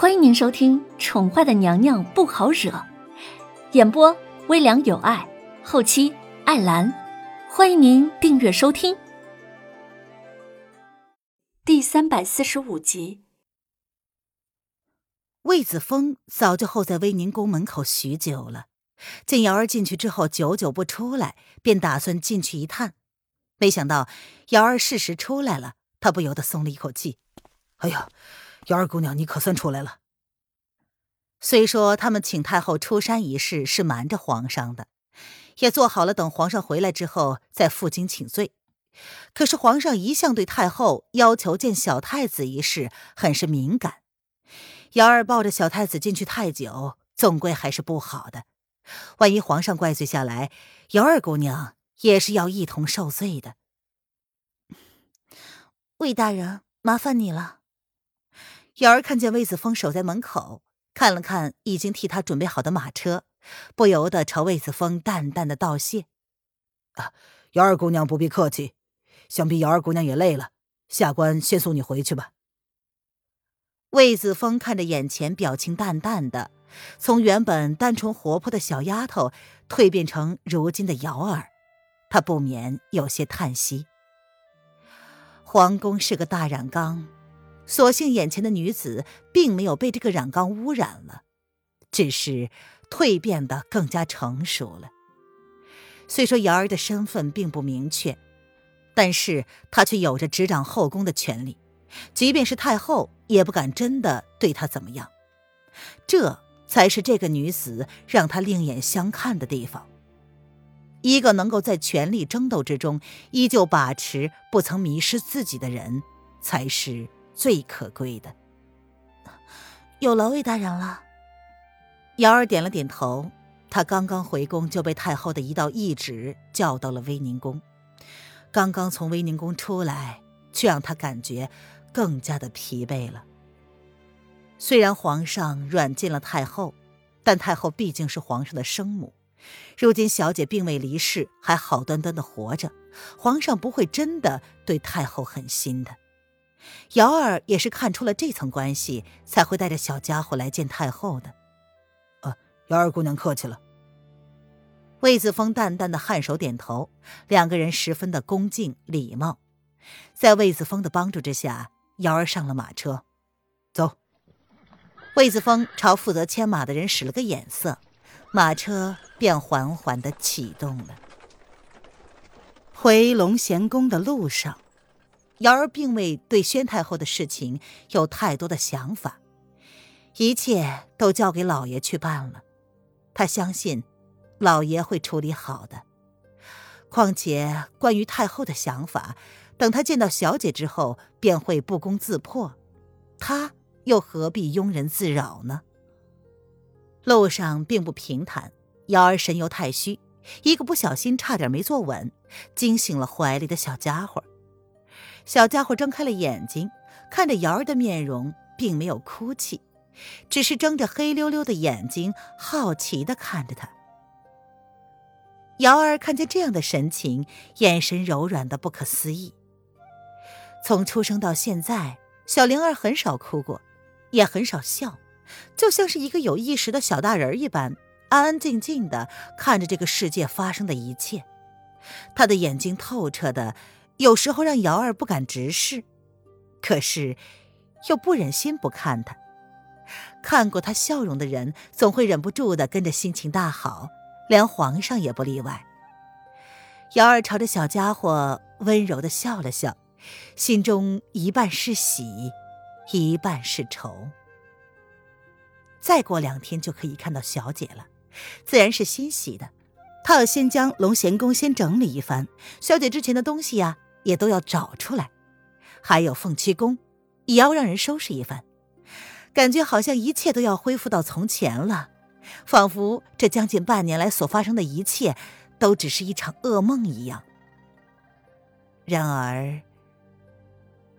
欢迎您收听《宠坏的娘娘不好惹》，演播微凉有爱，后期艾兰。欢迎您订阅收听。第三百四十五集，魏子峰早就候在威宁宫门口许久了，见瑶儿进去之后久久不出来，便打算进去一探。没想到瑶儿适时出来了，他不由得松了一口气。哎呀！瑶儿姑娘，你可算出来了。虽说他们请太后出山一事是瞒着皇上的，也做好了等皇上回来之后再负荆请罪，可是皇上一向对太后要求见小太子一事很是敏感。瑶儿抱着小太子进去太久，总归还是不好的。万一皇上怪罪下来，瑶儿姑娘也是要一同受罪的。魏大人，麻烦你了。瑶儿看见魏子峰守在门口，看了看已经替他准备好的马车，不由得朝魏子峰淡淡的道谢：“啊，瑶儿姑娘不必客气，想必瑶儿姑娘也累了，下官先送你回去吧。”魏子峰看着眼前表情淡淡的，从原本单纯活泼的小丫头蜕变成如今的瑶儿，他不免有些叹息。皇宫是个大染缸。所幸眼前的女子并没有被这个染缸污染了，只是蜕变得更加成熟了。虽说瑶儿的身份并不明确，但是她却有着执掌后宫的权利，即便是太后也不敢真的对她怎么样。这才是这个女子让他另眼相看的地方。一个能够在权力争斗之中依旧把持、不曾迷失自己的人，才是。最可贵的，有劳魏大人了。瑶儿点了点头。她刚刚回宫，就被太后的一道懿旨叫到了威宁宫。刚刚从威宁宫出来，却让她感觉更加的疲惫了。虽然皇上软禁了太后，但太后毕竟是皇上的生母。如今小姐并未离世，还好端端的活着，皇上不会真的对太后狠心的。瑶儿也是看出了这层关系，才会带着小家伙来见太后的。啊，瑶儿姑娘客气了。魏子峰淡淡的颔首点头，两个人十分的恭敬礼貌。在魏子峰的帮助之下，瑶儿上了马车，走。魏子峰朝负责牵马的人使了个眼色，马车便缓缓的启动了。回龙贤宫的路上。瑶儿并未对宣太后的事情有太多的想法，一切都交给老爷去办了。他相信，老爷会处理好的。况且关于太后的想法，等他见到小姐之后，便会不攻自破。他又何必庸人自扰呢？路上并不平坦，瑶儿神游太虚，一个不小心差点没坐稳，惊醒了怀里的小家伙。小家伙睁开了眼睛，看着瑶儿的面容，并没有哭泣，只是睁着黑溜溜的眼睛，好奇的看着他。瑶儿看见这样的神情，眼神柔软的不可思议。从出生到现在，小灵儿很少哭过，也很少笑，就像是一个有意识的小大人一般，安安静静的看着这个世界发生的一切。他的眼睛透彻的。有时候让瑶儿不敢直视，可是又不忍心不看他。看过他笑容的人，总会忍不住的跟着心情大好，连皇上也不例外。瑶儿朝着小家伙温柔的笑了笑，心中一半是喜，一半是愁。再过两天就可以看到小姐了，自然是欣喜的。他要先将龙贤宫先整理一番，小姐之前的东西呀。也都要找出来，还有凤栖宫，也要让人收拾一番。感觉好像一切都要恢复到从前了，仿佛这将近半年来所发生的一切，都只是一场噩梦一样。然而，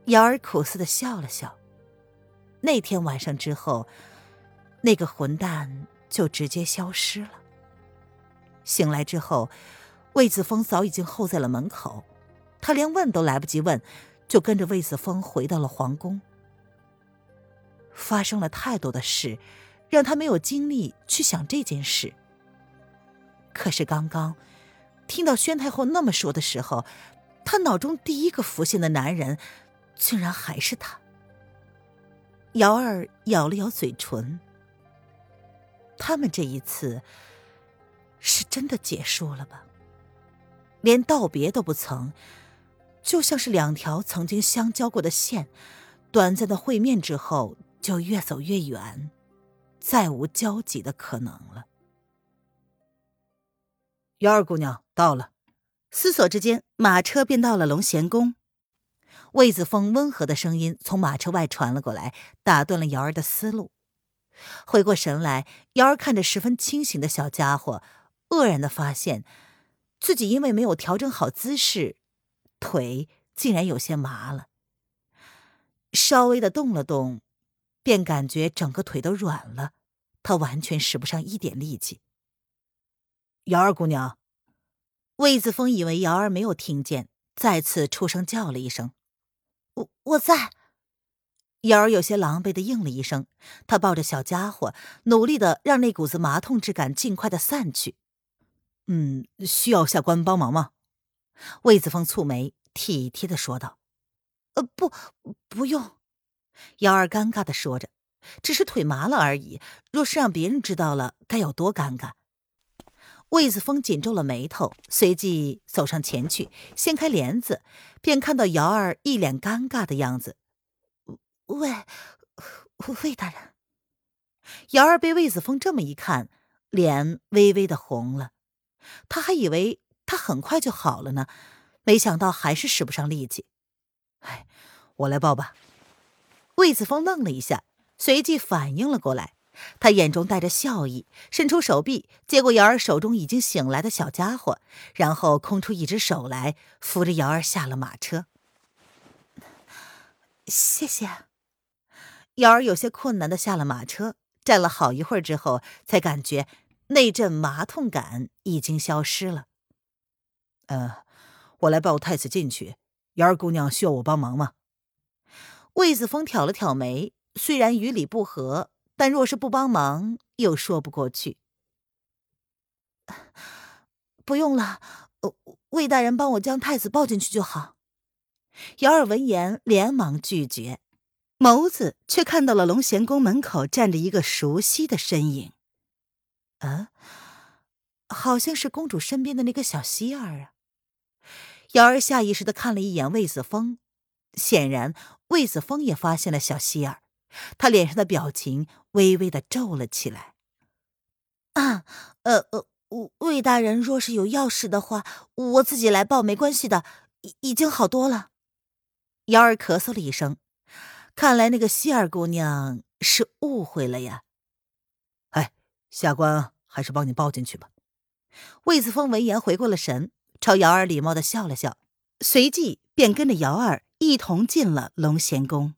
瑶儿苦涩的笑了笑。那天晚上之后，那个混蛋就直接消失了。醒来之后，魏子峰早已经候在了门口。他连问都来不及问，就跟着魏子峰回到了皇宫。发生了太多的事，让他没有精力去想这件事。可是刚刚听到宣太后那么说的时候，他脑中第一个浮现的男人，竟然还是他。瑶儿咬了咬嘴唇，他们这一次是真的结束了吧？连道别都不曾，就像是两条曾经相交过的线，短暂的会面之后就越走越远，再无交集的可能了。瑶儿姑娘到了，思索之间，马车便到了龙贤宫。魏子峰温和的声音从马车外传了过来，打断了瑶儿的思路。回过神来，瑶儿看着十分清醒的小家伙，愕然的发现，自己因为没有调整好姿势，腿竟然有些麻了。稍微的动了动，便感觉整个腿都软了，他完全使不上一点力气。瑶儿姑娘，魏子峰以为瑶儿没有听见，再次出声叫了一声。我我在，瑶儿有些狼狈的应了一声。他抱着小家伙，努力的让那股子麻痛之感尽快的散去。嗯，需要下官帮忙吗？魏子峰蹙眉，体贴的说道：“呃，不，不用。”瑶儿尴尬的说着：“只是腿麻了而已，若是让别人知道了，该有多尴尬。”魏子峰紧皱了眉头，随即走上前去，掀开帘子，便看到瑶儿一脸尴尬的样子。魏，魏大人。瑶儿被魏子峰这么一看，脸微微的红了。他还以为他很快就好了呢，没想到还是使不上力气。哎，我来抱吧。魏子峰愣了一下，随即反应了过来。他眼中带着笑意，伸出手臂接过瑶儿手中已经醒来的小家伙，然后空出一只手来扶着瑶儿下了马车。谢谢。瑶儿有些困难的下了马车，站了好一会儿之后，才感觉那阵麻痛感已经消失了。呃，我来抱太子进去。瑶儿姑娘需要我帮忙吗？魏子峰挑了挑眉，虽然与理不合。但若是不帮忙，又说不过去。不用了，魏大人帮我将太子抱进去就好。姚儿闻言连忙拒绝，眸子却看到了龙贤宫门口站着一个熟悉的身影。啊，好像是公主身边的那个小希儿啊！瑶儿下意识的看了一眼魏子峰，显然魏子峰也发现了小希儿。他脸上的表情微微的皱了起来。啊，呃呃，魏大人若是有要事的话，我自己来报没关系的，已已经好多了。瑶儿咳嗽了一声，看来那个希儿姑娘是误会了呀。哎，下官还是帮你抱进去吧。魏子峰闻言回过了神，朝瑶儿礼貌的笑了笑，随即便跟着瑶儿一同进了龙贤宫。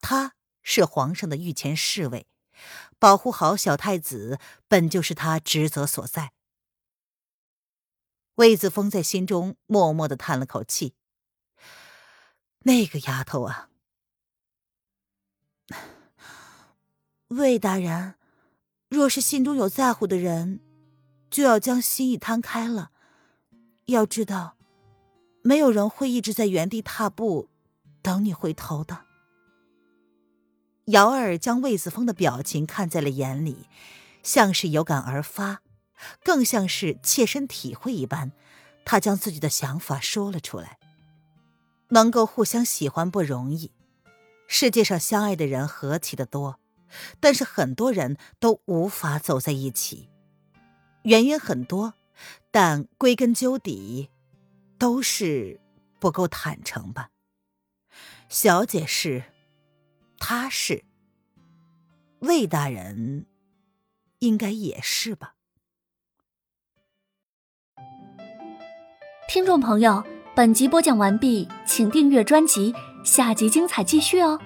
他。是皇上的御前侍卫，保护好小太子本就是他职责所在。魏子峰在心中默默的叹了口气：“那个丫头啊，魏大人，若是心中有在乎的人，就要将心意摊开了。要知道，没有人会一直在原地踏步，等你回头的。”瑶儿将魏子峰的表情看在了眼里，像是有感而发，更像是切身体会一般。他将自己的想法说了出来。能够互相喜欢不容易，世界上相爱的人何其的多，但是很多人都无法走在一起，原因很多，但归根究底，都是不够坦诚吧。小姐是。他是魏大人，应该也是吧。听众朋友，本集播讲完毕，请订阅专辑，下集精彩继续哦。